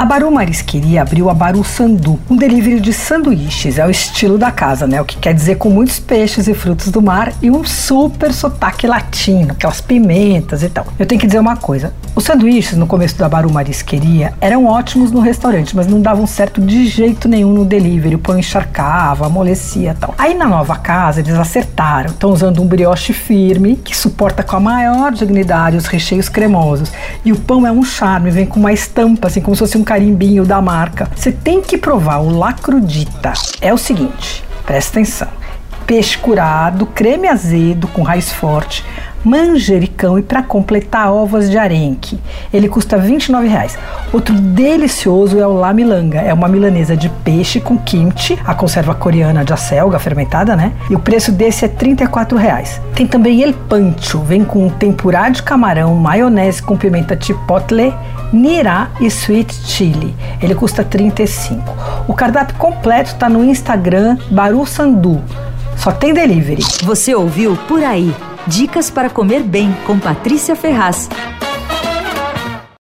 A Baru Marisqueria abriu a Baru Sandu, um delivery de sanduíches. É o estilo da casa, né? O que quer dizer com muitos peixes e frutos do mar e um super sotaque latino, aquelas pimentas e tal. Eu tenho que dizer uma coisa: os sanduíches no começo da Baru Marisqueria eram ótimos no restaurante, mas não davam certo de jeito nenhum no delivery. O pão encharcava, amolecia e tal. Aí na nova casa eles acertaram. Estão usando um brioche firme que suporta com a maior dignidade os recheios cremosos. E o pão é um charme, vem com uma estampa, assim, como se fosse um carimbinho da marca. Você tem que provar o Lacrudita. É o seguinte, presta atenção. Peixe curado, creme azedo com raiz forte, manjericão e para completar ovas de arenque. Ele custa R$ 29,00. Outro delicioso é o La Milanga. É uma milanesa de peixe com kimchi, a conserva coreana de acelga fermentada, né? E o preço desse é R$ 34,00. Tem também El Pancho, vem com tempurá de camarão, maionese com pimenta chipotle, nirá e sweet chili. Ele custa R$ 35,00. O cardápio completo está no Instagram Baru Sandu. Só tem delivery. Você ouviu Por Aí. Dicas para comer bem com Patrícia Ferraz.